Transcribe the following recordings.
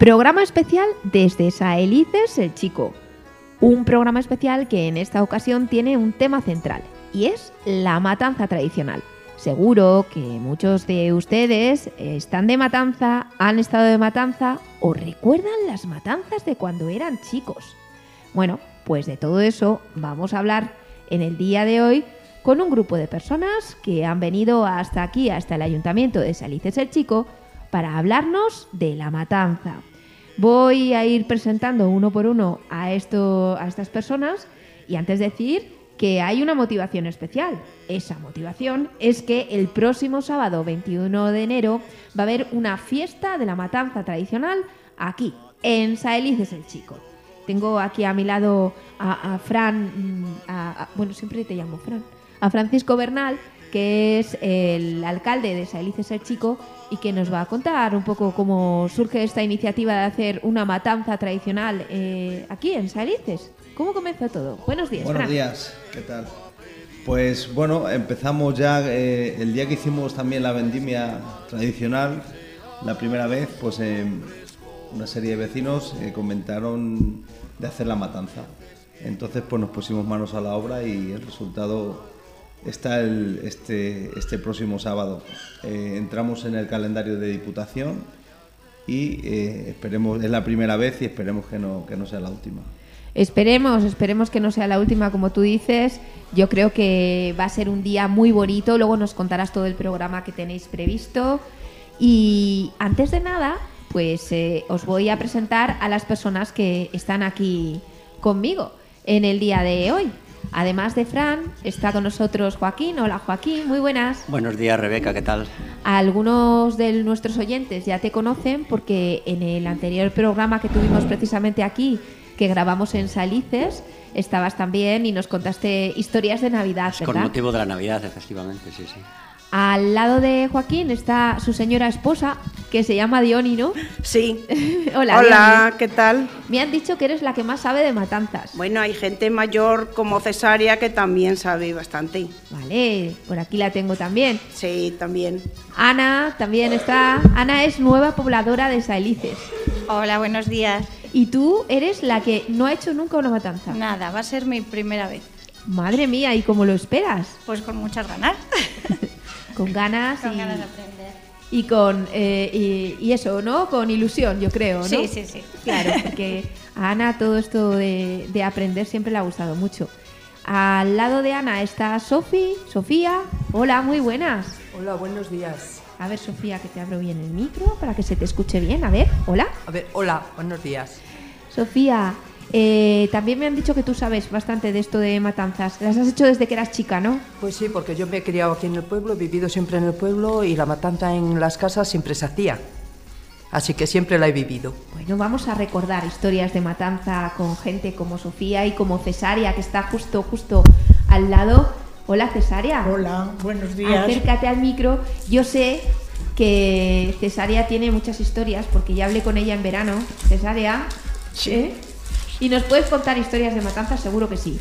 Programa especial desde Saelices el Chico. Un programa especial que en esta ocasión tiene un tema central y es la matanza tradicional. Seguro que muchos de ustedes están de matanza, han estado de matanza o recuerdan las matanzas de cuando eran chicos. Bueno, pues de todo eso vamos a hablar en el día de hoy con un grupo de personas que han venido hasta aquí, hasta el ayuntamiento de Salices el Chico, para hablarnos de la matanza. Voy a ir presentando uno por uno a, esto, a estas personas y antes decir que hay una motivación especial. Esa motivación es que el próximo sábado 21 de enero va a haber una fiesta de la matanza tradicional aquí, en Saelices el Chico. Tengo aquí a mi lado a, Fran, mm, bueno, siempre te llamo Fran, a Francisco Bernal, que es el alcalde de Saelices el Chico y que nos va a contar un poco cómo surge esta iniciativa de hacer una matanza tradicional eh, aquí en Saelices. ¿Cómo comenzó todo? Buenos días. Buenos días, ¿qué tal? Pues bueno, empezamos ya eh, el día que hicimos también la vendimia tradicional, la primera vez, pues una serie de vecinos eh, comentaron de hacer la matanza. Entonces pues nos pusimos manos a la obra y el resultado está el, este, este próximo sábado. Eh, entramos en el calendario de Diputación y eh, esperemos, es la primera vez y esperemos que no, que no sea la última. Esperemos, esperemos que no sea la última, como tú dices. Yo creo que va a ser un día muy bonito. Luego nos contarás todo el programa que tenéis previsto. Y antes de nada, pues eh, os voy a presentar a las personas que están aquí conmigo en el día de hoy. Además de Fran, está con nosotros Joaquín. Hola Joaquín, muy buenas. Buenos días Rebeca, ¿qué tal? Algunos de nuestros oyentes ya te conocen porque en el anterior programa que tuvimos precisamente aquí, que grabamos en Salices, estabas también y nos contaste historias de Navidad. ¿verdad? Con motivo de la Navidad, efectivamente, sí, sí. Al lado de Joaquín está su señora esposa, que se llama Diony, ¿no? Sí. Hola. Hola, ¿qué tal? Me han dicho que eres la que más sabe de matanzas. Bueno, hay gente mayor como Cesárea que también sabe bastante. Vale, por aquí la tengo también. Sí, también. Ana también está. Ana es nueva pobladora de Saelices. Hola, buenos días. Y tú eres la que no ha hecho nunca una matanza. Nada, va a ser mi primera vez. Madre mía, ¿y cómo lo esperas? Pues con muchas ganas. con ganas con y, ganas de aprender. Y con eh, y, eso, ¿no? Con ilusión, yo creo, ¿no? Sí, sí, sí. Claro, porque a Ana todo esto de, de aprender siempre le ha gustado mucho. Al lado de Ana está Sofi, Sofía. Hola, muy buenas. Hola, buenos días. A ver, Sofía, que te abro bien el micro para que se te escuche bien. A ver, hola. A ver, hola, buenos días. Sofía, eh, también me han dicho que tú sabes bastante de esto de matanzas. Las has hecho desde que eras chica, ¿no? Pues sí, porque yo me he criado aquí en el pueblo, he vivido siempre en el pueblo y la matanza en las casas siempre se hacía. Así que siempre la he vivido. Bueno, vamos a recordar historias de matanza con gente como Sofía y como Cesaria, que está justo, justo al lado. Hola, Cesaria. Hola, buenos días. Acércate al micro. Yo sé que Cesaria tiene muchas historias porque ya hablé con ella en verano. Cesaria. Sí. ¿eh? ¿Y nos puedes contar historias de matanzas? Seguro que sí.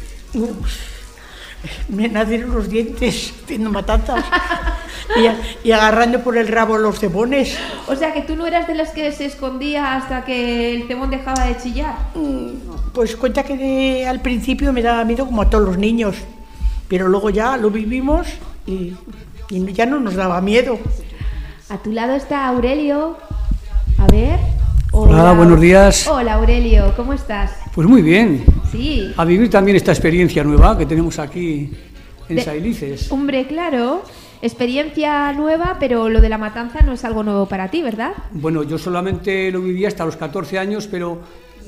me nacieron los dientes haciendo matanzas y, agarrando por el rabo los cebones. O sea que tú no eras de las que se escondía hasta que el cebón dejaba de chillar. Mm, pues cuenta que al principio me daba miedo como a todos los niños, pero luego ya lo vivimos y, y ya no nos daba miedo. A tu lado está Aurelio. A ver. Hola, buenos días. Hola Aurelio, ¿cómo estás? Pues muy bien. Sí. A vivir también esta experiencia nueva que tenemos aquí en Sailices. Hombre, claro. Experiencia nueva, pero lo de la matanza no es algo nuevo para ti, ¿verdad? Bueno, yo solamente lo viví hasta los 14 años, pero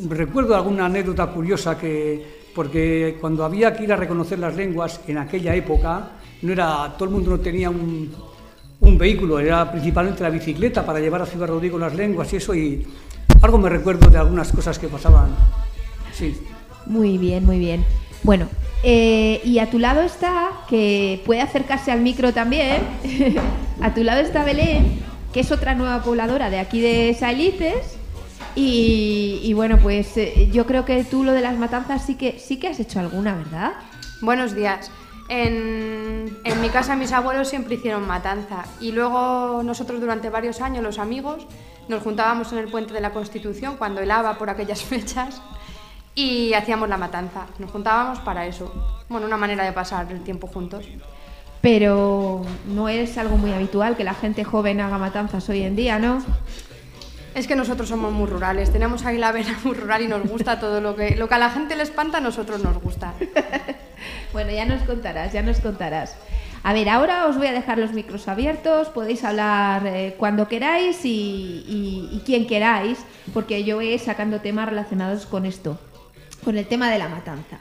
recuerdo alguna anécdota curiosa que porque cuando había que ir a reconocer las lenguas en aquella época, no era todo el mundo no tenía un, un vehículo, era principalmente la bicicleta para llevar a Ciudad Rodrigo las lenguas y eso y algo me recuerdo de algunas cosas que pasaban. Sí. Muy bien, muy bien. Bueno, eh, y a tu lado está, que puede acercarse al micro también, a tu lado está Belén, que es otra nueva pobladora de aquí de Salices. Y, bueno, pues eh, yo creo que tú lo de las matanzas sí que, sí que has hecho alguna, ¿verdad? Buenos días. En, en mi casa mis abuelos siempre hicieron matanza y luego nosotros durante varios años, los amigos, nos juntábamos en el puente de la Constitución cuando helaba por aquellas fechas y hacíamos la matanza. Nos juntábamos para eso. Bueno, una manera de pasar el tiempo juntos. Pero no es algo muy habitual que la gente joven haga matanzas hoy en día, ¿no? Es que nosotros somos muy rurales, tenemos ahí la vena muy rural y nos gusta todo lo que, lo que a la gente le espanta, a nosotros nos gusta. Bueno, ya nos contarás, ya nos contarás. A ver, ahora os voy a dejar los micros abiertos, podéis hablar eh, cuando queráis y, y- y quien queráis, porque yo voy sacando temas relacionados con esto, con el tema de la matanza.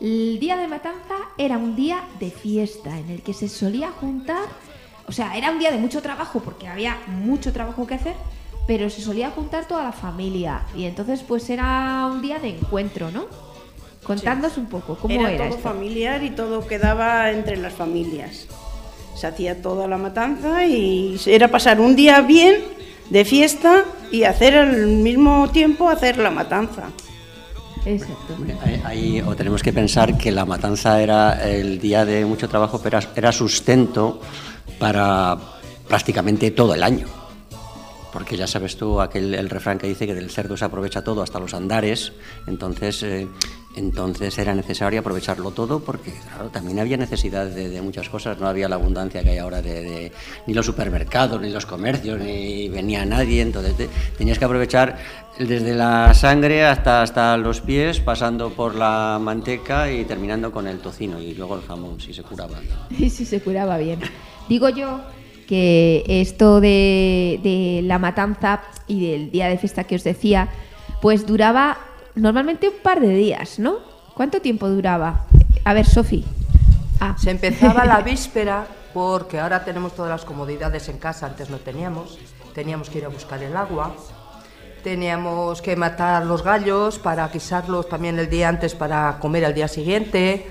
El día de matanza era un día de fiesta en el que se solía juntar, o sea, era un día de mucho trabajo porque había mucho trabajo que hacer, pero se solía juntar toda la familia y entonces pues era un día de encuentro, ¿no? Contadnos un poco, ¿cómo era, era todo esto? familiar y todo quedaba entre las familias. Se hacía toda la matanza y era pasar un día bien de fiesta y hacer al mismo tiempo hacer la matanza. Exacto. Ahí, ahí- o tenemos que pensar que la matanza era el día de mucho trabajo, pero era sustento para prácticamente todo el año. Porque ya sabes tú aquel el refrán que dice que del cerdo se aprovecha todo hasta los andares, entonces eh, entonces era necesario aprovecharlo todo porque claro, también había necesidad de, de muchas cosas, no había la abundancia que hay ahora de, de- ni los supermercados, ni los comercios, ni venía nadie, entonces te- tenías que aprovechar desde la sangre hasta, hasta los pies, pasando por la manteca y terminando con el tocino y luego el jamón, si se curaba. Y si se curaba bien. Digo yo que esto de, de la matanza y del día de fiesta que os decía, pues duraba normalmente un par de días, ¿no? ¿Cuánto tiempo duraba? A ver, Sofi. Ah. Se empezaba la víspera porque ahora tenemos todas las comodidades en casa, antes no teníamos. Teníamos que ir a buscar el agua, teníamos que matar los gallos para guisarlos también el día antes para comer al día siguiente,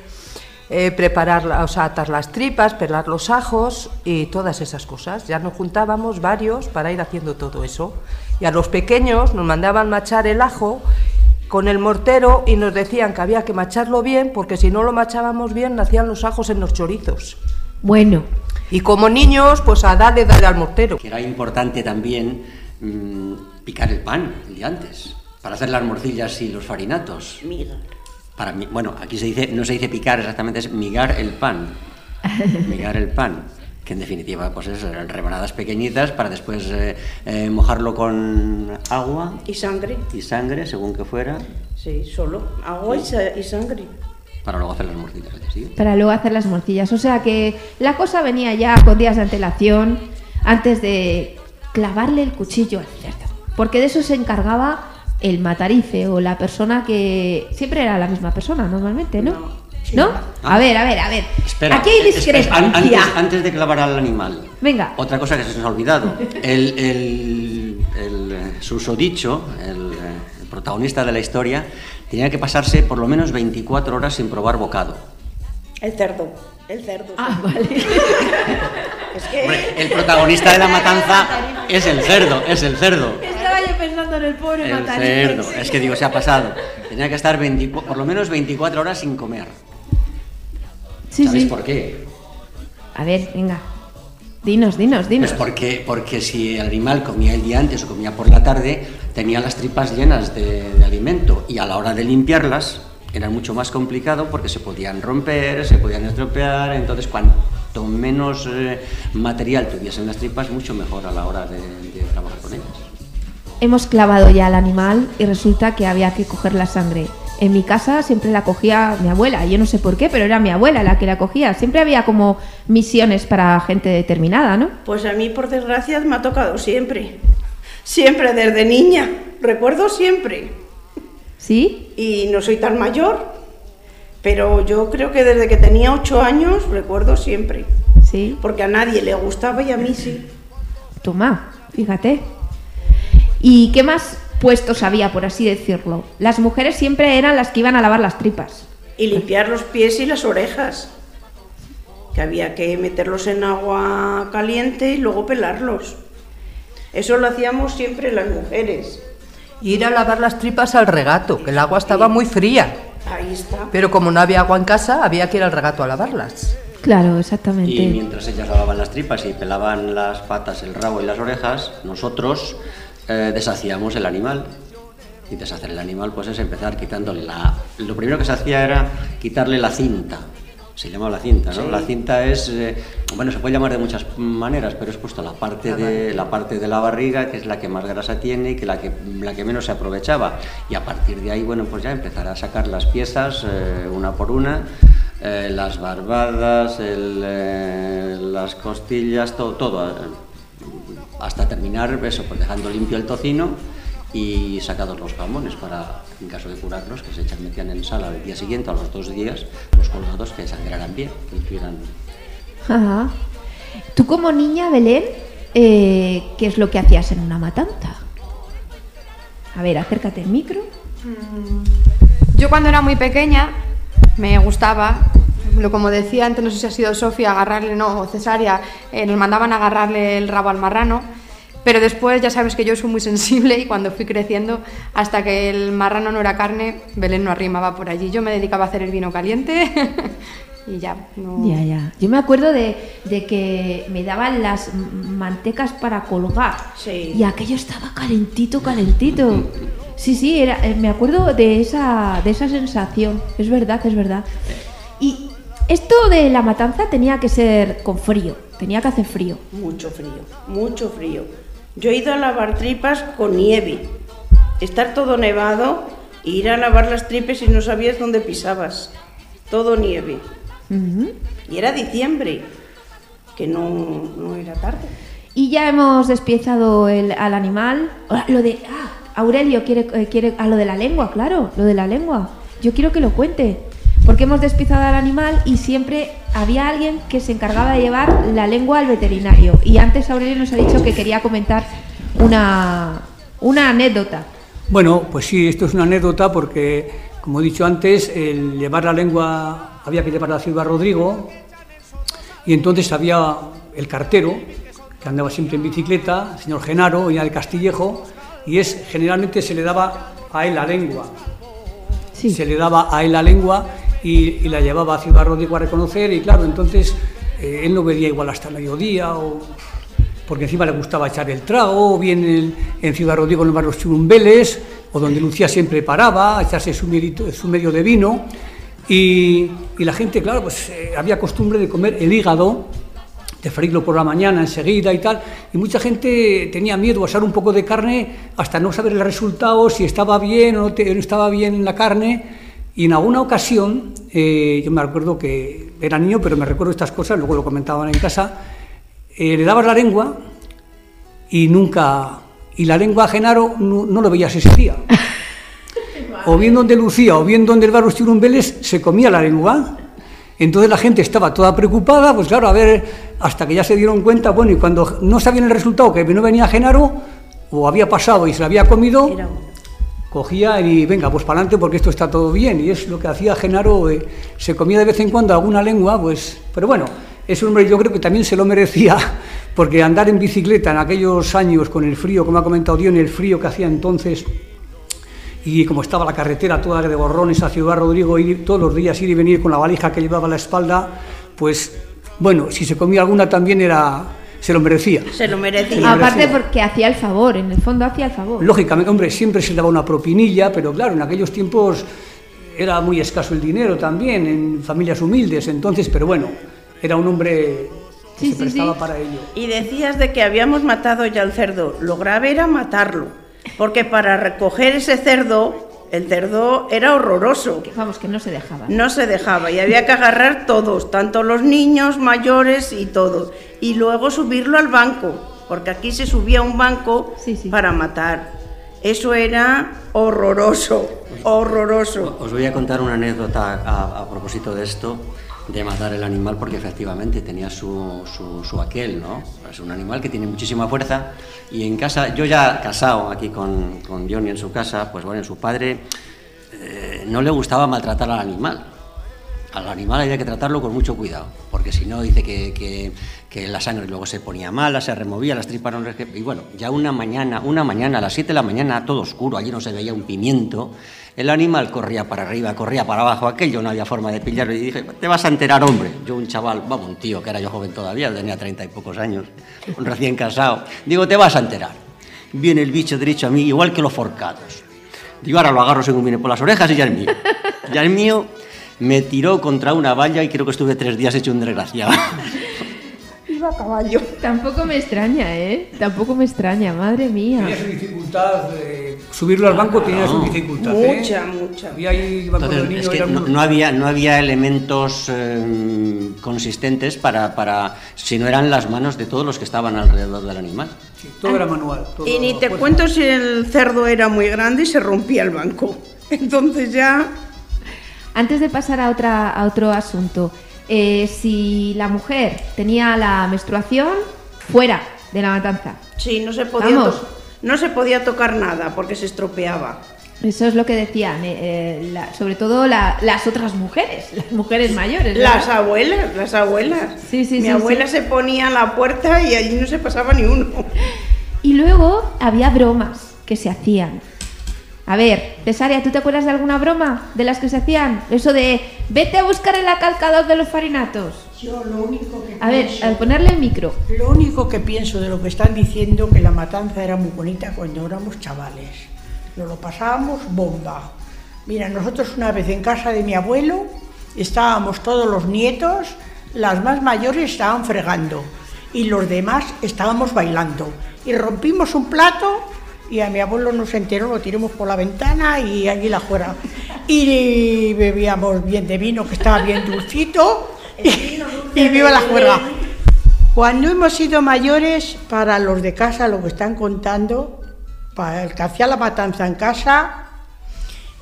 eh, preparar, o sea, atar las tripas, pelar los ajos y todas esas cosas. Ya nos juntábamos varios para ir haciendo todo eso. Y a los pequeños nos mandaban machar el ajo con el mortero y nos decían que había que macharlo bien porque si no lo machábamos bien nacían los ajos en los chorizos. Bueno, Y como niños, pues a darle, darle al mortero. Que era importante también mm, picar el pan el día antes, para hacer las morcillas y los farinatos. Miga. Para mi- bueno, aquí se dice, no se dice picar exactamente, es migar el pan. migar el pan. Que en definitiva, pues eso, eran rebanadas pequeñitas para después eh, eh, mojarlo con agua Y sangre. y sangre, según que fuera, Sí, solo. Agua y, sa- y sangre. para luego hacer las morcillas siguiente. para luego hacer las morcillas. O sea que la cosa venía ya con días de antelación antes de clavarle el cuchillo al cerdo. Porque de eso se encargaba el matarife o la persona que siempre era la misma persona normalmente, ¿no? ¿No? A ver, a ver, a ver. Espera, Aquí hay discrepancia. an- antes, antes de clavar al animal. Venga. Otra cosa que se nos ha olvidado. El, el, el, eh, susodicho, el, eh, el protagonista de la historia, tenía que pasarse por lo menos 24 horas sin probar bocado. El cerdo. El cerdo. Ah, vale. Es que Hombre, el protagonista de la matanza es el cerdo, es el cerdo. Pensando en el pobre El cerdo, es que digo, se ha pasado. Tenía que estar 24 por lo menos 24 horas sin comer. Sí, ¿Sabéis sí. por qué? A ver, venga. Dinos, dinos, dinos. Pues porque, porque si el animal comía el día antes o comía por la tarde, tenía las tripas llenas de, de alimento y a la hora de limpiarlas era mucho más complicado porque se podían romper, se podían estropear, entonces cuanto menos eh, material tuviesen las tripas, mucho mejor a la hora de, de trabajar con ellas. Hemos clavado ya al animal y resulta que había que coger la sangre. En mi casa siempre la cogía mi abuela, yo no sé por qué, pero era mi abuela la que la cogía. Siempre había como misiones para gente determinada, ¿no? Pues a mí, por desgracia, me ha tocado siempre. Siempre, desde niña. Recuerdo siempre. ¿Sí? Y no soy tan mayor, pero yo creo que desde que tenía ocho años recuerdo siempre. Sí. Porque a nadie le gustaba y a mí sí. Toma, fíjate. ¿Y qué más puestos había, por así decirlo? Las mujeres siempre eran las que iban a lavar las tripas. Y limpiar los pies y las orejas. Que había que meterlos en agua caliente y luego pelarlos. Eso lo hacíamos siempre las mujeres. Ir a lavar las tripas al regato, que el agua estaba muy fría. Ahí está. Pero como no había agua en casa, había que ir al regato a lavarlas. Claro, exactamente. Y mientras ellas lavaban las tripas y pelaban las patas, el rabo y las orejas, nosotros eh, deshacíamos el animal. Y deshacer el animal pues es empezar quitándole la... Lo primero que se hacía era quitarle la cinta. Se llamaba la cinta, ¿no? La cinta es, eh, bueno, se puede llamar de muchas maneras, pero es puesto la parte de la parte de la barriga, que es la que más grasa tiene y que la que la que menos se aprovechaba. Y a partir de ahí, bueno, pues ya empezar a sacar las piezas eh, una por una, eh, las barbadas, el, eh, las costillas, todo, todo, hasta terminar eso, pues dejando limpio el tocino y sacados los jamones para, en caso de curarlos, que se echan, metían en sala al día siguiente, a los dos días, los colgados que sangraran bien, que estuvieran Ajá. Tú como niña, Belén, eh, ¿qué es lo que hacías en una matanza? A ver, acércate al micro. Yo cuando era muy pequeña me gustaba, lo como decía antes, no sé si ha sido Sofía, agarrarle, no, o Cesárea, eh, nos mandaban a agarrarle el rabo al marrano, pero después ya sabes que yo soy muy sensible y cuando fui creciendo, hasta que el marrano no era carne, Belén no arrimaba por allí. Yo me dedicaba a hacer el vino caliente y ya. No... Ya, ya. Yo me acuerdo de, de que me daban las mantecas para colgar. Sí. Y aquello estaba calentito, calentito. Sí, sí, era, eh, me acuerdo de esa, de esa sensación. Es verdad, es verdad. Y esto de la matanza tenía que ser con frío. Tenía que hacer frío. Mucho frío, mucho frío. Yo he ido a lavar tripas con nieve. Estar todo nevado, e ir a lavar las tripas y no sabías dónde pisabas. Todo nieve. Y era diciembre, que no, no era tarde. Y ya hemos despiezado el, al animal. Ah, Lo de. Ah, Aurelio quiere, eh, quiere. A lo de la lengua, claro, lo de la lengua. Yo quiero que lo cuente. Porque hemos despiezado al animal y siempre había alguien que se encargaba de llevar la lengua al veterinario. Y antes Aurelio nos ha dicho que quería comentar una, una anécdota. Bueno, pues sí, esto es una anécdota porque, como he dicho antes, el llevar la lengua había que llevarla a Ciudad Rodrigo y entonces había el cartero que andaba siempre en bicicleta, el señor Genaro, venía de Castillejo, y es generalmente se le daba a él la lengua. Sí. Se le daba a él la lengua y, la llevaba a Ciudad Rodrigo a reconocer y claro, entonces eh, él no vería igual hasta el mediodía o porque encima le gustaba echar el trago, o bien en, Ciudad Rodrigo en el barrio Churumbeles, o donde Lucía siempre paraba a echarse su, medio de vino. Y, la gente, claro, pues eh, había costumbre de comer el hígado, de freírlo por la mañana enseguida y tal, y mucha gente tenía miedo a usar un poco de carne hasta no saber el resultado, si estaba bien o no estaba bien la carne. Y en alguna ocasión, eh, yo me acuerdo que era niño, pero me recuerdo estas cosas, luego lo comentaban en casa, eh, le dabas la lengua y nunca. Y la lengua a Genaro no, no lo veías ese día. O bien donde Lucía o bien donde el barrio Churumbeles se comía la lengua. Entonces la gente estaba toda preocupada, pues claro, a ver, hasta que ya se dieron cuenta, bueno, y cuando no sabían el resultado, que no venía Genaro, o había pasado y se la había comido. Cogía y venga, pues para adelante porque esto está todo bien. Y es lo que hacía Genaro, eh, se comía de vez en cuando alguna lengua, pues, pero bueno, ese hombre yo creo que también se lo merecía, porque andar en bicicleta en aquellos años con el frío, como ha comentado Dion, el frío que hacía entonces, y como estaba la carretera toda de borrones a Ciudad Rodrigo, ir todos los días ir y venir con la valija que llevaba a la espalda, pues bueno, si se comía alguna también era, se lo merecía. Se lo merecía. Aparte merecía. porque hacía el favor, en el fondo hacía el favor. Lógicamente, hombre, siempre se le daba una propinilla, pero claro, en aquellos tiempos era muy escaso el dinero también, en familias humildes, entonces, pero bueno, era un hombre que Sí, se sí, prestaba sí. para ello. Y decías de que habíamos matado ya el cerdo. Lo grave era matarlo. Porque para recoger ese cerdo, el cerdo era horroroso. Que, Vamos, que no se dejaba. No se dejaba y había que agarrar todos, tanto los niños, mayores y todos. Y luego subirlo al banco, porque aquí se subía a un banco Sí, sí. para matar. Eso era horroroso, horroroso. Os voy a contar una anécdota a, a propósito de esto, de matar el animal, porque efectivamente tenía su, su, aquel, ¿no? Es un animal que tiene muchísima fuerza y en casa, yo ya casado aquí con, con Johnny en su casa, pues bueno, su padre eh, no le gustaba maltratar al animal. al animal había que tratarlo con mucho cuidado, porque si no dice que, que- la sangre luego se ponía mala, se removía, las tripas no... Y bueno, ya una mañana, una mañana, a las 7 de la mañana, todo oscuro, allí no se veía un pimiento, el animal corría para arriba, corría para abajo, aquello no había forma de pillarlo, y dije, te vas a enterar, hombre. Yo un chaval, vamos, un tío, que era yo joven todavía, tenía treinta y pocos años, un recién casado, digo, te vas a enterar. Viene el bicho derecho a mí, igual que los forcados. Digo, ahora lo agarro según viene por las orejas y ya es mío. Ya es mío, me tiró contra una valla y creo que estuve tres días hecho un desgraciado. Iba a caballo. Tampoco me extraña, ¿eh? Tampoco me extraña, madre mía. Tenía su dificultad, eh, subirlo al banco tenía su dificultad. ¿eh? Mucha, mucha. Y ahí iba con Entonces, los niños, es que no, no había, no había elementos eh, consistentes para, para, si no eran las manos de todos los que estaban alrededor del animal. sí, todo era manual. todo Y ni te fuerza. cuento si el cerdo era muy grande y se rompía el banco. Entonces ya Antes de pasar a, otra, a otro asunto, eh, si la mujer tenía la menstruación, fuera de la matanza. sí, no se podía, Vamos. to- no se podía tocar nada porque se estropeaba. Eso es lo que decían, eh, eh, la- sobre todo la- las otras mujeres, las mujeres mayores. ¿verdad? Las abuelas, las abuelas. Sí, sí, Mi sí, abuela se ponía a la puerta y allí no se pasaba ni uno. Y luego había bromas que se hacían. A ver, Cesaria, ¿tú te acuerdas de alguna broma de las que se hacían? Eso de vete a buscar el acalcador de los farinatos. Yo lo único que A ver, al ponerle el micro. lo único que pienso de lo que están diciendo que la matanza era muy bonita cuando éramos chavales. Nos lo pasábamos bomba. Mira, nosotros una vez en casa de mi abuelo estábamos todos los nietos, las más mayores estaban fregando y los demás estábamos bailando. Y rompimos un plato y a mi abuelo no se enteró, lo tiramos por la ventana y allí la fuera. Y bebíamos bien de vino que estaba bien dulcito y, y viva la juerga. Cuando hemos sido mayores, para los de casa, lo que están contando, para el que hacía la matanza en casa,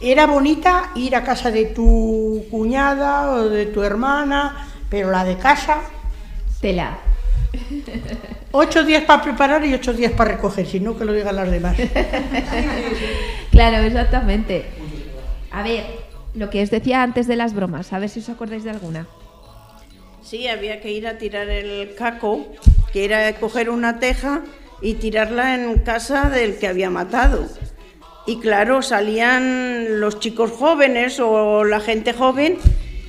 era bonita ir a casa de tu cuñada o de tu hermana, pero la de casa, Tela. Ocho días para preparar y ocho días para recoger, si no que lo digan las demás. Claro, exactamente. A ver, lo que os decía antes de las bromas, a ver si os acordáis de alguna. Sí, había que ir a tirar el caco, que era coger una teja y tirarla en casa del que había matado. Y claro, salían los chicos jóvenes o la gente joven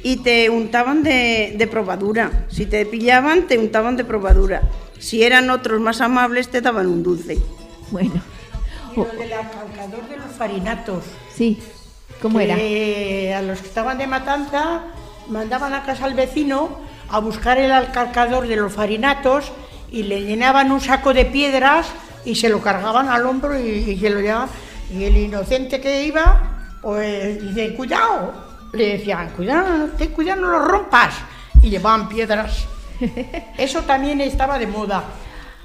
y te untaban de, de probadura. Si te pillaban, te untaban de probadura. Si eran otros más amables, te daban un dulce. Bueno, Y lo del alcalcador de los farinatos. sí, ¿cómo era? a los que estaban de matanza mandaban a casa al vecino a buscar el alcarcador de los farinatos y le llenaban un saco de piedras y se lo cargaban al hombro y, y se lo llevaban. Y el inocente que iba, pues dice, cuidado. Le decían, cuidado, ten cuidado, no lo rompas. Y llevaban piedras. Eso también estaba de moda.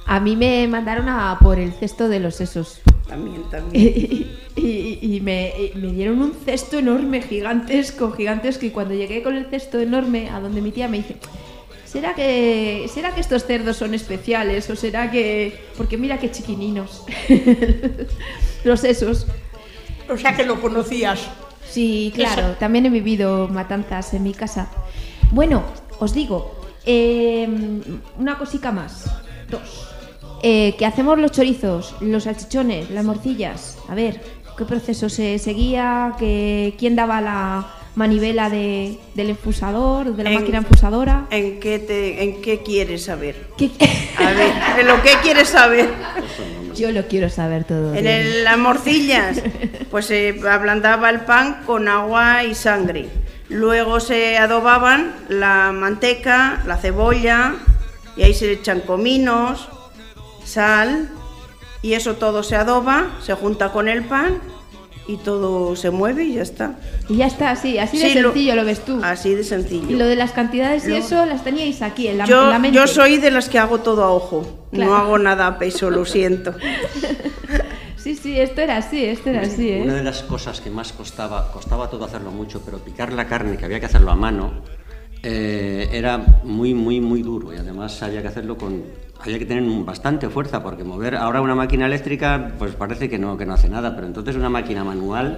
A mí me mandaron a por el cesto de los sesos. También, también. y, y- y me, y me dieron un cesto enorme, gigantesco, gigantesco. Y cuando llegué con el cesto enorme a donde mi tía me dice, ¿será que, ¿será que estos cerdos son especiales? ¿O será que...? Porque mira qué chiquininos. Los sesos. O sea que lo conocías. Sí, claro, también he vivido matanzas en mi casa. Bueno, os digo, eh, una cosica más. Dos. Eh, que hacemos los chorizos, los salchichones, las morcillas. A ver, ¿qué proceso se seguía? ¿Qué, ¿Quién daba la manivela de- del infusador, de la En- máquina infusadora? ¿En qué, te, ¿En qué quieres saber? ¿Qué- A ver, ¿en lo que quieres saber? Yo lo quiero saber todo. En el- las morcillas, pues se ablandaba el pan con agua y sangre. Luego se adobaban la manteca, la cebolla, y ahí se echan cominos, sal, y eso todo se adoba, se junta con el pan y todo se mueve y ya está. Y ya está, así, así de Sí, sencillo lo, ves tú. Así de sencillo. Y lo de las cantidades y Lo- eso las teníais aquí en la, en yo, la mente. yo soy de las que hago todo a ojo, Claro. no hago nada a peso, lo siento. Sí, sí, esto era así, esto era así, ¿eh? Una de las cosas que más costaba, costaba todo hacerlo mucho, pero picar la carne, que había que hacerlo a mano, eh, era muy, muy, muy duro y además había que hacerlo con, había que tener bastante fuerza porque mover ahora una máquina eléctrica, pues parece que no, que no hace nada, pero entonces una máquina manual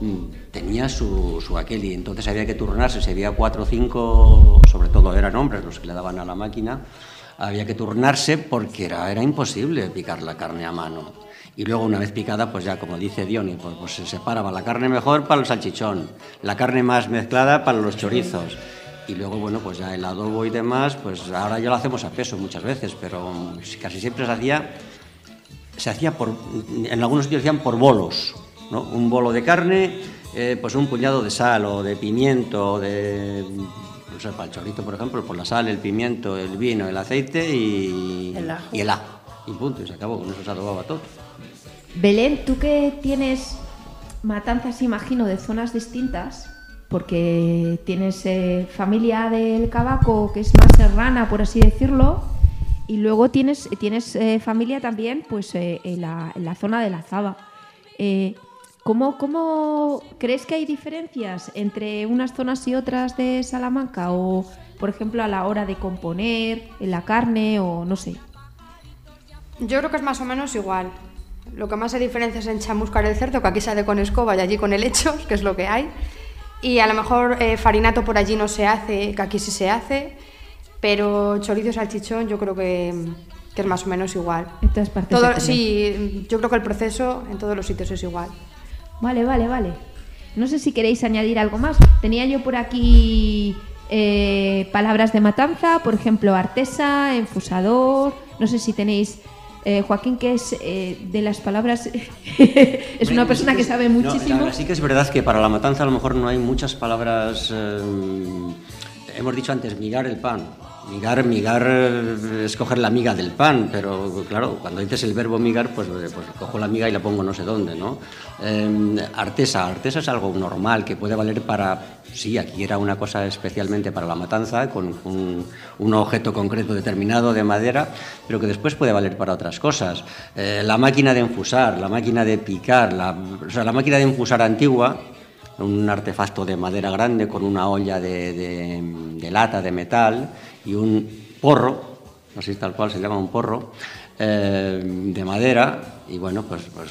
mm, tenía su, su aquel y entonces había que turnarse, si había cuatro o cinco, sobre todo eran hombres los que le daban a la máquina, había que turnarse porque era, era imposible picar la carne a mano. Y luego una vez picada, pues ya como dice Diony, pues, pues se separaba la carne mejor para el salchichón, la carne más mezclada para los chorizos. Y luego, bueno, pues ya el adobo y demás, pues ahora ya lo hacemos a peso muchas veces, pero casi siempre se hacía, se hacía por, en algunos sitios decían por bolos, ¿no? Un bolo de carne, eh, pues un puñado de sal o de pimiento, de, no sé, para el chorrito, por ejemplo, por la sal, el pimiento, el vino, el aceite y El ajo. y el ajo. Y punto, y se acabó, con eso se adobaba todo. Belén, tú que tienes matanzas, imagino, de zonas distintas, porque tienes eh, familia del Cabaco que es más serrana, por así decirlo, y luego tienes, tienes eh, familia también pues, eh, en, la, en la zona de la Zaba. ¿cómo, ¿Cómo crees que hay diferencias entre unas zonas y otras de Salamanca? O, por ejemplo, a la hora de componer en la carne o no sé. Yo creo que es más o menos igual. Lo que más se diferencia es en chamuscar el cerdo, que aquí se hace con escoba y allí con helechos, que es lo que hay. Y a lo mejor eh, farinato por allí no se hace, que aquí sí se hace. Pero chorizo salchichón yo creo que, que es más o menos igual. En todas partes Todo- sí, yo creo que el proceso en todos los sitios es igual. Vale, vale, vale. No sé si queréis añadir algo más. Tenía yo por aquí eh, palabras de matanza, por ejemplo, artesa, enfusador. No sé si tenéis. Eh, Joaquín, que es eh, de las palabras. es una persona que sabe muchísimo. sí que es verdad que para la matanza a lo mejor no hay muchas palabras. eh, hemos dicho antes, migar el pan. Migar, migar es coger la miga del pan, pero claro, cuando dices el verbo migar, pues, pues cojo la miga y la pongo no sé dónde, ¿no? Eh, artesa, artesa es algo normal que puede valer para. Sí, aquí era una cosa especialmente para la matanza, con un, un objeto concreto determinado de madera, pero que después puede valer para otras cosas. Eh, la máquina de enfusar, la máquina de picar, la, o sea, la máquina de enfusar antigua, un artefacto de madera grande con una olla de lata, de metal y un porro, así tal cual se llama un porro, eh, de madera y bueno, pues, pues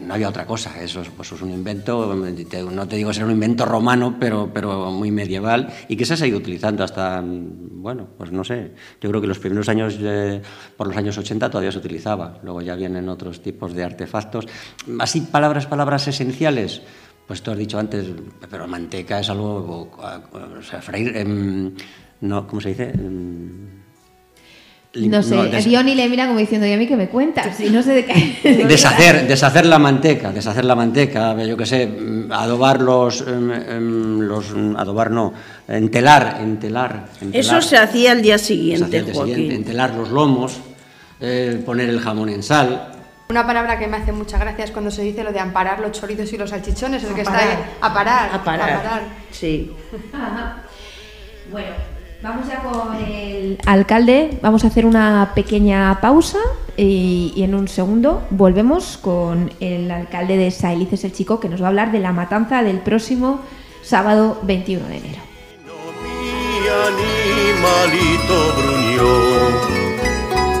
no había otra cosa, eso es, pues es un invento, no te digo ser un invento romano, pero, pero muy medieval y que se ha seguido utilizando hasta, bueno, pues no sé, yo creo que los primeros años, eh, por los años 80 todavía se utilizaba, luego ya vienen otros tipos de artefactos. Así, palabras, palabras esenciales, pues tú has dicho antes, pero manteca es algo, o sea, freír, em, no, ¿cómo se dice? Lim- No sé, Diony le mira como diciendo, ¿y a mí qué me cuentas? Y no sé de qué. Deshacer, deshacer la manteca, deshacer la manteca, yo qué sé, mm, adobar los, em, em, los, mm, adobar no, entelar, entelar. entelar. Eso se hacía el día Se hacía siguiente, el día Joaquín. siguiente, entelar los lomos, eh, poner el jamón en sal. Una palabra que me hace mucha gracia es cuando se dice lo de amparar los chorizos y los salchichones, el que está ahí. A parar. A parar. Sí. Bueno, vamos ya con el alcalde. Vamos a hacer una pequeña pausa y, y en un segundo volvemos con el alcalde de Saelices el Chico que nos va a hablar de la matanza del próximo sábado 21 de enero. Animalito gruñón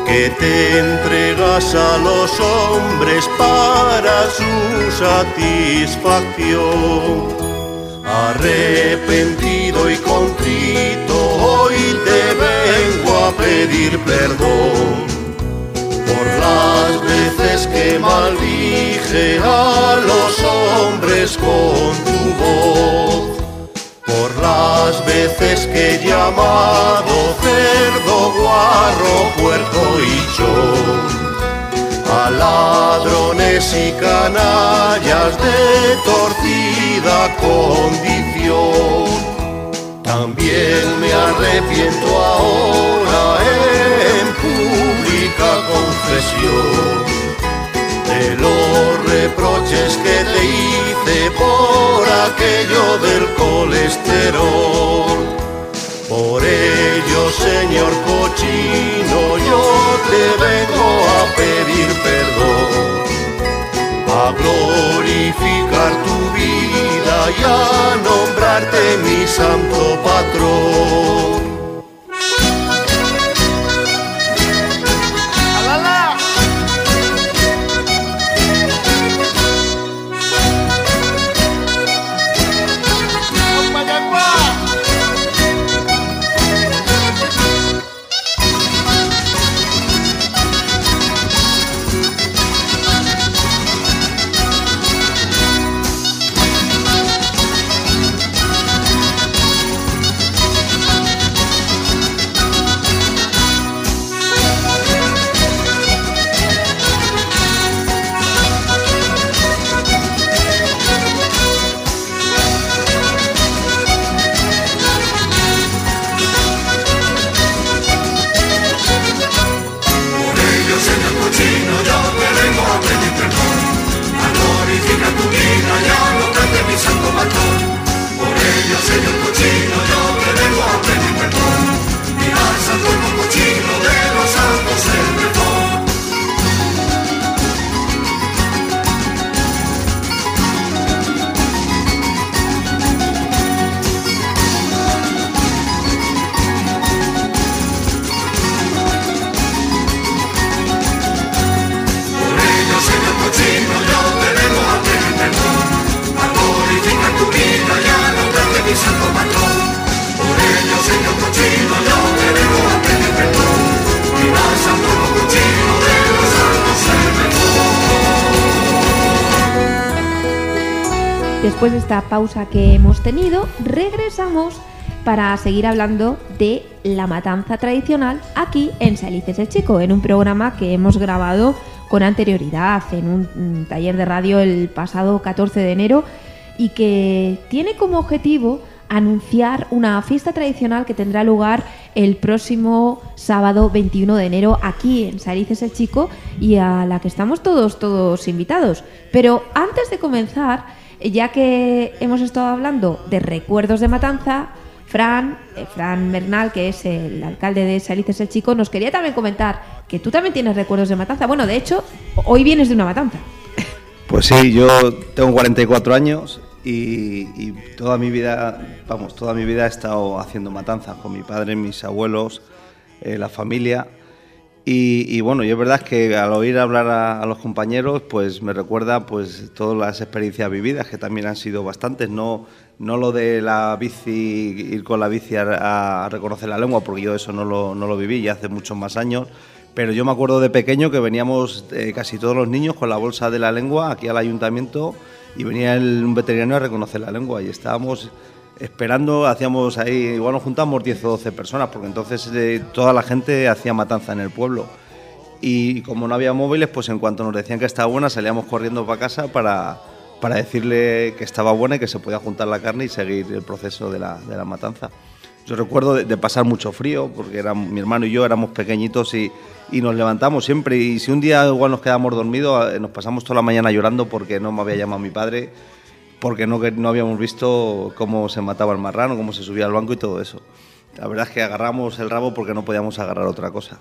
que te entregas a los hombres para su satisfacción. Arrepentido y contrito, hoy te vengo a pedir perdón por las veces que maldije a los hombres con tu voz. Por las veces que llamado cerdo, guarro, puerco y chon a ladrones y canallas de torcida condición. También me arrepiento ahora en pública confesión de los reproches que te hice por aquello del colesterol. Por ello, señor cochino, σαν το πατρό esta pausa que hemos tenido, regresamos para seguir hablando de la matanza tradicional aquí en Salices el Chico, en un programa que hemos grabado con anterioridad en un mm, taller de radio el pasado 14 de enero y que tiene como objetivo anunciar una fiesta tradicional que tendrá lugar el próximo sábado 21 de enero aquí en Salices el Chico y a la que estamos todos todos invitados. Pero antes de comenzar, ya que hemos estado hablando de recuerdos de matanza, Fran, eh, Fran Bernal, que es el alcalde de Salices el Chico, nos quería también comentar que tú también tienes recuerdos de matanza. Bueno, de hecho, hoy vienes de una matanza. Pues sí, yo tengo 44 años y, toda mi vida, vamos, toda mi vida he estado haciendo matanzas con mi padre, mis abuelos, eh, la familia. Y, bueno, y es verdad que al oír hablar a, los compañeros, pues me recuerda pues todas las experiencias vividas, que también han sido bastantes, no, no lo de la bici, ir con la bici a, reconocer la lengua, porque yo eso no lo, no lo viví ya hace muchos más años, pero yo me acuerdo de pequeño que veníamos eh, casi todos los niños con la bolsa de la lengua aquí al ayuntamiento y venía un veterinario a reconocer la lengua. Y estábamos esperando, hacíamos ahí, igual nos juntamos 10 o 12 personas, porque entonces eh, toda la gente hacía matanza en el pueblo. Y como no había móviles, pues en cuanto nos decían que estaba buena, salíamos corriendo para casa para, para decirle que estaba buena y que se podía juntar la carne y seguir el proceso de la, de la matanza. Yo recuerdo de, pasar mucho frío, porque era, mi hermano y yo éramos pequeñitos y, y, nos levantamos siempre. Y si un día igual nos quedamos dormidos, eh, nos pasamos toda la mañana llorando porque no me había llamado mi padre porque no, no habíamos visto cómo se mataba el marrano, cómo se subía al banco y todo eso. La verdad es que agarramos el rabo porque no podíamos agarrar otra cosa.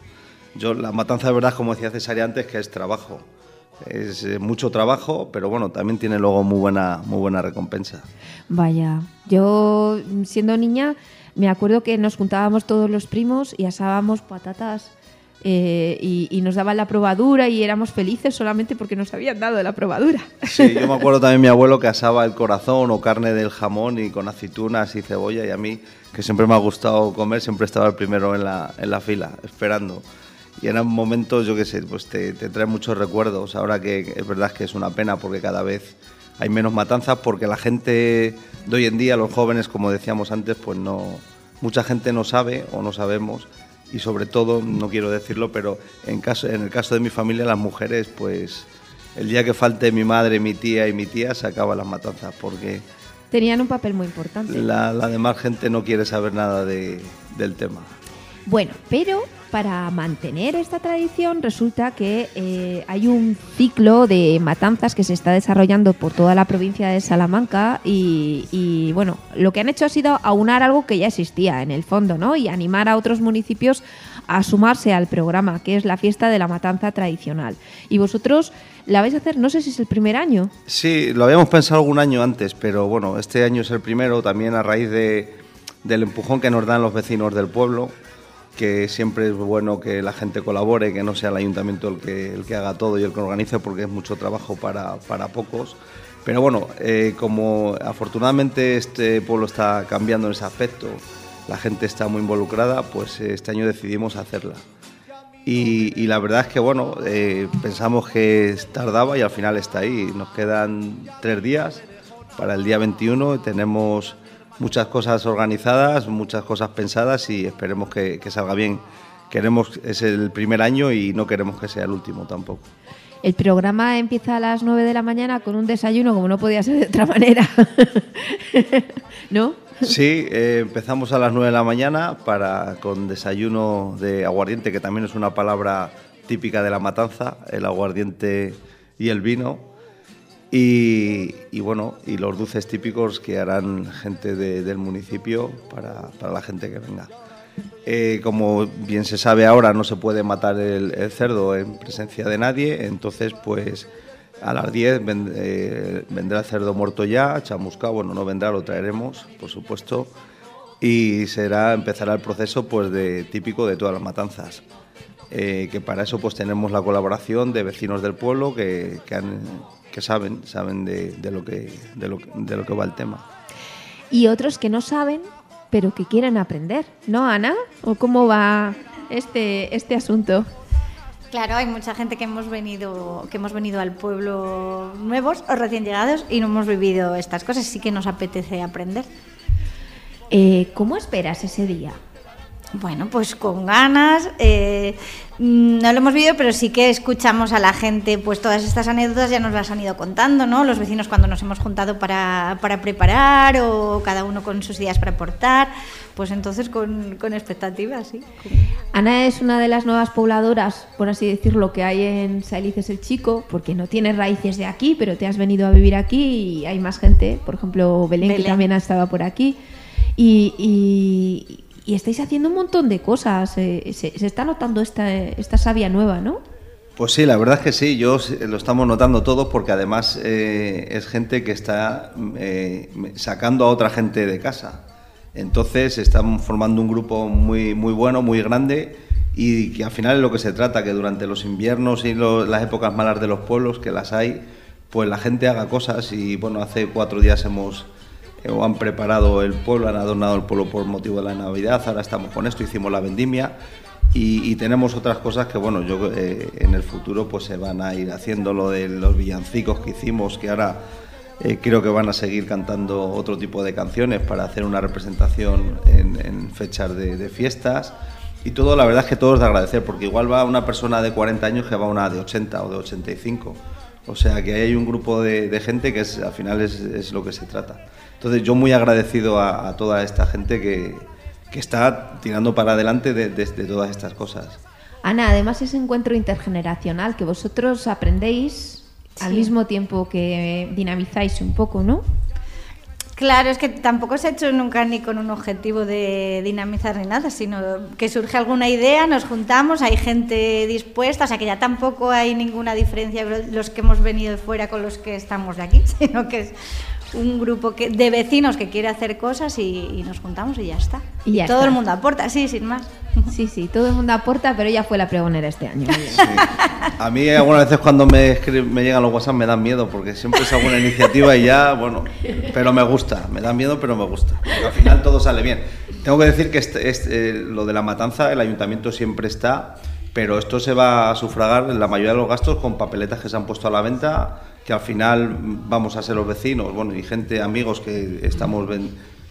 Yo, la matanza de verdad, como decía César antes, que es trabajo. Es eh, mucho trabajo, pero bueno, también tiene luego muy buena, muy buena recompensa. Vaya, yo siendo niña me acuerdo que nos juntábamos todos los primos y asábamos patatas eh, y, nos daban la probadura y éramos felices solamente porque nos habían dado la probadura. Sí, yo me acuerdo también mi abuelo que asaba el corazón o carne del jamón y con aceitunas y cebolla y a mí, que siempre me ha gustado comer, siempre estaba el primero en la, en la fila, esperando. Y eran momentos, yo qué sé, pues te, te trae muchos recuerdos. Ahora que es verdad que es una pena porque cada vez hay menos matanzas porque la gente de hoy en día, los jóvenes, como decíamos antes, pues no, mucha gente no sabe o no sabemos y sobre todo, no quiero decirlo, pero en, caso, en el caso de mi familia, las mujeres, pues el día que falte mi madre, mi tía y mi tía, se acaban las matanzas, porque... Tenían un papel muy importante. La, la demás gente no quiere saber nada de, del tema. Bueno, pero para mantener esta tradición resulta que eh, hay un ciclo de matanzas que se está desarrollando por toda la provincia de Salamanca y, bueno, lo que han hecho ha sido aunar algo que ya existía en el fondo, ¿no? Y animar a otros municipios a sumarse al programa, que es la fiesta de la matanza tradicional. Y vosotros la vais a hacer, no sé si es el primer año. Sí, lo habíamos pensado algún año antes, pero bueno, este año es el primero también a raíz de, del empujón que nos dan los vecinos del pueblo que siempre es bueno que la gente colabore, que no sea el ayuntamiento el que, el que haga todo y el que organice, porque es mucho trabajo para, para pocos. Pero bueno, eh, como afortunadamente este pueblo está cambiando en ese aspecto, la gente está muy involucrada, pues eh, este año decidimos hacerla. Y, y la verdad es que bueno, eh, pensamos que tardaba y al final está ahí. Nos quedan tres días para el día 21 tenemos muchas cosas organizadas, muchas cosas pensadas y esperemos que, salga bien. Queremos, es el primer año y no queremos que sea el último tampoco. El programa empieza a las 9 de la mañana con un desayuno, como no podía ser de otra manera. ¿No? Sí, eh, empezamos a las 9 de la mañana para, con desayuno de aguardiente, que también es una palabra típica de la matanza, el aguardiente y el vino. Y, bueno, y los dulces típicos que harán gente del municipio para, la gente que venga. Eh, como bien se sabe ahora, no se puede matar el, cerdo en presencia de nadie, entonces pues a las 10 eh, vendrá el cerdo muerto ya, chamuscado, bueno, no vendrá, lo traeremos, por supuesto, y será, empezará el proceso pues de, típico de todas las matanzas. Eh, que para eso pues tenemos la colaboración de vecinos del pueblo que, que han que saben, saben de, lo que, de, lo, de lo que va el tema. Y otros que no saben, pero que quieren aprender, ¿no, Ana? ¿O cómo va este, este asunto? Claro, hay mucha gente que hemos venido, que hemos venido al pueblo nuevos o recién llegados y no hemos vivido estas cosas, sí que nos apetece aprender. Eh, ¿Cómo esperas ese día? Bueno, pues con ganas. eh, mm, no lo hemos vivido, pero sí que escuchamos a la gente, pues todas estas anécdotas ya nos las han ido contando, ¿no? Los vecinos cuando nos hemos juntado para, para preparar o cada uno con sus ideas para aportar, pues entonces con, con expectativas, sí. Ana es una de las nuevas pobladoras, por así decirlo, que hay en Sailices el Chico, porque no tienes raíces de aquí, pero te has venido a vivir aquí y hay más gente, por ejemplo Belén, que también estaba por aquí. Y, y- y estáis haciendo un montón de cosas, eh, se, está notando esta, esta savia nueva, ¿no? Pues sí, la verdad es que sí, yo lo estamos notando todos porque además eh, es gente que está eh, sacando a otra gente de casa. Entonces están formando un grupo muy, muy bueno, muy grande y que al final es lo que se trata, que durante los inviernos y las épocas malas de los pueblos, que las hay, pues la gente haga cosas y bueno, hace cuatro días hemos o han preparado el pueblo, han adornado el pueblo por motivo de la Navidad, ahora estamos con esto, hicimos la vendimia y, y tenemos otras cosas que bueno, yo eh, en el futuro pues se van a ir haciendo lo de los villancicos que hicimos, que ahora eh, creo que van a seguir cantando otro tipo de canciones para hacer una representación en, en fechas de, de fiestas. Y todo, la verdad es que todo es de agradecer, porque igual va una persona de 40 años que va una de 80 o de 85. O sea que hay un grupo de, de gente que es, al final es, es lo que se trata. Entonces yo muy agradecido a, a toda esta gente que, que está tirando para adelante de, de- de todas estas cosas. Ana, además ese encuentro intergeneracional que vosotros aprendéis al mismo tiempo que dinamizáis un poco, ¿no? Claro, es que tampoco se ha hecho nunca ni con un objetivo de dinamizar ni nada, sino que surge alguna idea, nos juntamos, hay gente dispuesta, o sea que ya tampoco hay ninguna diferencia los que hemos venido de fuera con los que estamos de aquí, sino que es un grupo que, de vecinos que quiere hacer cosas y, y nos juntamos y ya está. Y ya todo está. el mundo aporta, sí, sin más. Sí, sí, todo el mundo aporta, pero ella fue la pregonera este año. A mí algunas veces cuando me, me llegan los WhatsApp me dan miedo porque siempre es alguna iniciativa y ya, bueno, pero me gusta, me da miedo pero me gusta. Porque al final todo sale bien. Tengo que decir que este, este, eh, lo de la matanza, el ayuntamiento siempre está, pero esto se va a sufragar la mayoría de los gastos con papeletas que se han puesto a la venta, que al final vamos a ser los vecinos, bueno, y gente, amigos que estamos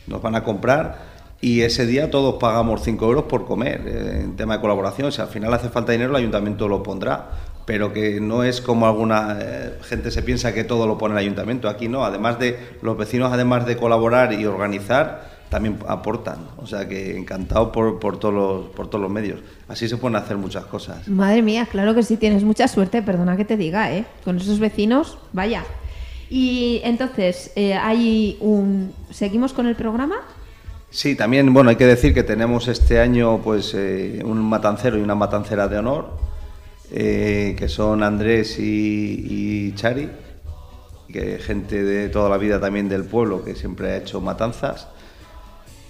nos van a comprar y ese día todos pagamos 5 euros por comer, eh, en tema de colaboración. Si al final hace falta dinero, el ayuntamiento lo pondrá, pero que no es como alguna eh, gente se piensa que todo lo pone el ayuntamiento. Aquí no, además de los vecinos, además de colaborar y organizar, también aportan. O sea que encantado por, por, todos, los, por todos los medios. Así se pueden hacer muchas cosas. Madre mía, claro que sí, tienes mucha suerte, perdona que te diga, ¿eh? Con esos vecinos, vaya. Y entonces, eh, hay un... ¿Seguimos con el programa? Sí, también, bueno, hay que decir que tenemos este año pues eh, un matancero y una matancera de honor, eh, que son Andrés y, y Chari, que gente de toda la vida también del pueblo que siempre ha hecho matanzas.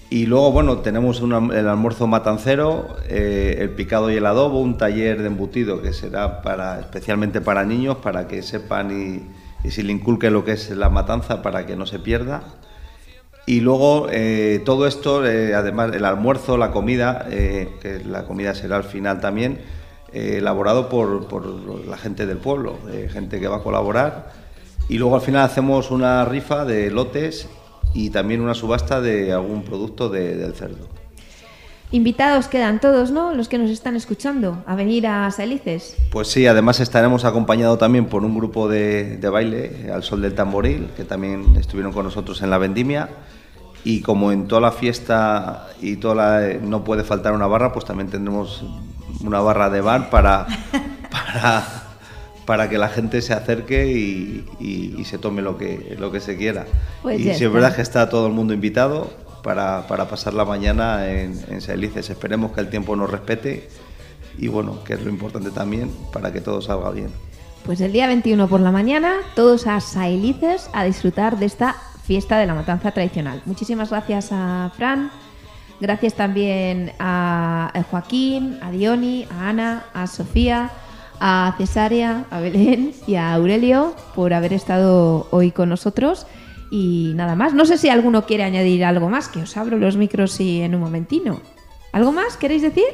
Y luego, bueno, tenemos el almuerzo matancero, eh, el picado y el adobo, un taller de embutido que será para, especialmente para niños, para que sepan y, y se le inculque lo que es la matanza para que no se pierda. Y luego eh, todo esto, eh, además el almuerzo, la comida, que la comida será al final también, elaborado por, por la gente del pueblo, gente que va a colaborar. Y luego al final hacemos una rifa de lotes y también una subasta de algún producto de- del cerdo. Invitados quedan todos, ¿no? Los que nos están escuchando, a venir a Salices. Pues sí, además estaremos acompañados también por un grupo de, de baile, Al Sol del Tamboril, que también estuvieron con nosotros en la vendimia. Y como en toda la fiesta y toda la- no puede faltar una barra, pues también tendremos una barra de bar para, para, para que la gente se acerque y, y- y se tome lo que, lo que se quiera. Pues y sí, es verdad que está todo el mundo invitado para, para pasar la mañana en, en Saelices. Esperemos que el tiempo nos respete y bueno, que es lo importante también para que todo salga bien. Pues el día 21 por la mañana, todos a Sailices a disfrutar de esta fiesta de la matanza tradicional. Muchísimas gracias a Fran, gracias también a a Joaquín, a Diony, a Ana, a Sofía, a Cesárea, a Belén y a Aurelio por haber estado hoy con nosotros. Y nada más, no sé si alguno quiere añadir algo más, que os abro los micros y en un momentino. ¿Algo más queréis decir?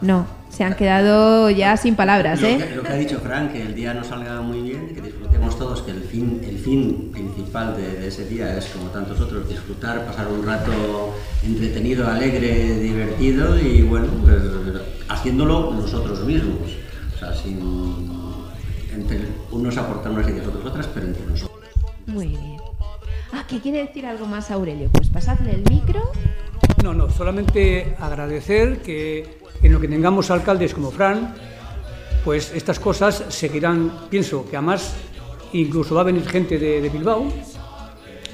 No. Se han quedado ya sin palabras, Lo ¿eh? que, lo que ha dicho Frank, que el día nos salga muy bien, que disfrutemos todos, que el fin, el fin principal de, de ese día es, como tantos otros, disfrutar, pasar un rato entretenido, alegre, divertido y, bueno, pues, haciéndolo nosotros mismos. Sea, sin entre unos aportar unas ideas, otros otras, pero entre nosotros. Muy bien. Ah, ¿qué quiere decir algo más, Aurelio? Pues pasadle el micro. No, no, solamente agradecer que en lo que tengamos alcaldes como Fran, pues estas cosas seguirán, pienso que además incluso va a venir gente de, de Bilbao,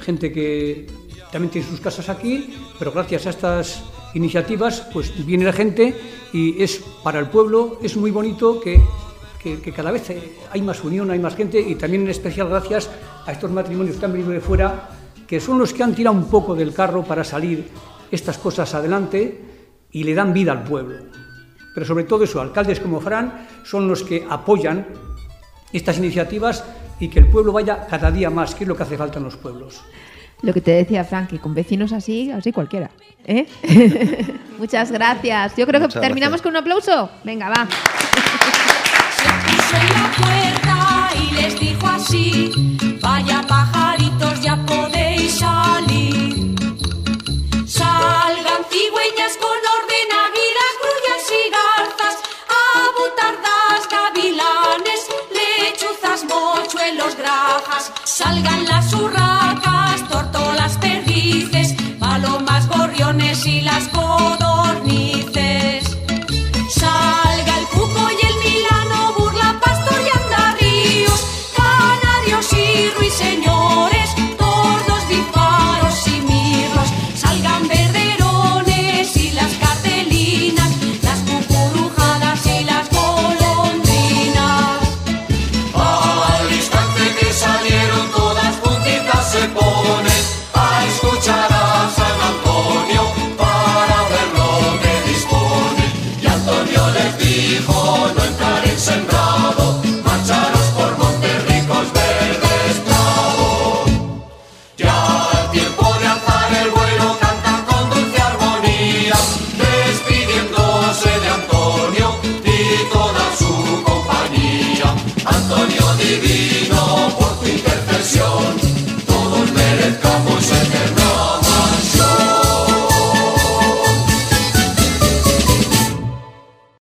gente que también tiene sus casas aquí, pero gracias a estas iniciativas pues viene la gente y es para el pueblo, es muy bonito que, que- que cada vez hay más unión, hay más gente y también en especial gracias a estos matrimonios que han venido de fuera, que son los que han tirado un poco del carro para salir estas cosas adelante y le dan vida al pueblo. Pero sobre todo eso, alcaldes como Fran son los que apoyan estas iniciativas y que el pueblo vaya cada día más, que es lo que hace falta en los pueblos. Lo que te decía Frank, que con vecinos así, así cualquiera. ¿eh? Muchas gracias. Yo creo que Muchas terminamos gracias. con un aplauso. Venga, va. puso en la puerta y les dijo así, vaya pajaritos ya podéis salir. Salgan cigüeñas con orden, águilas, grullas y garzas, abutardas, gavilanes, lechuzas, mochuelos, grajas. Salgan las urracas,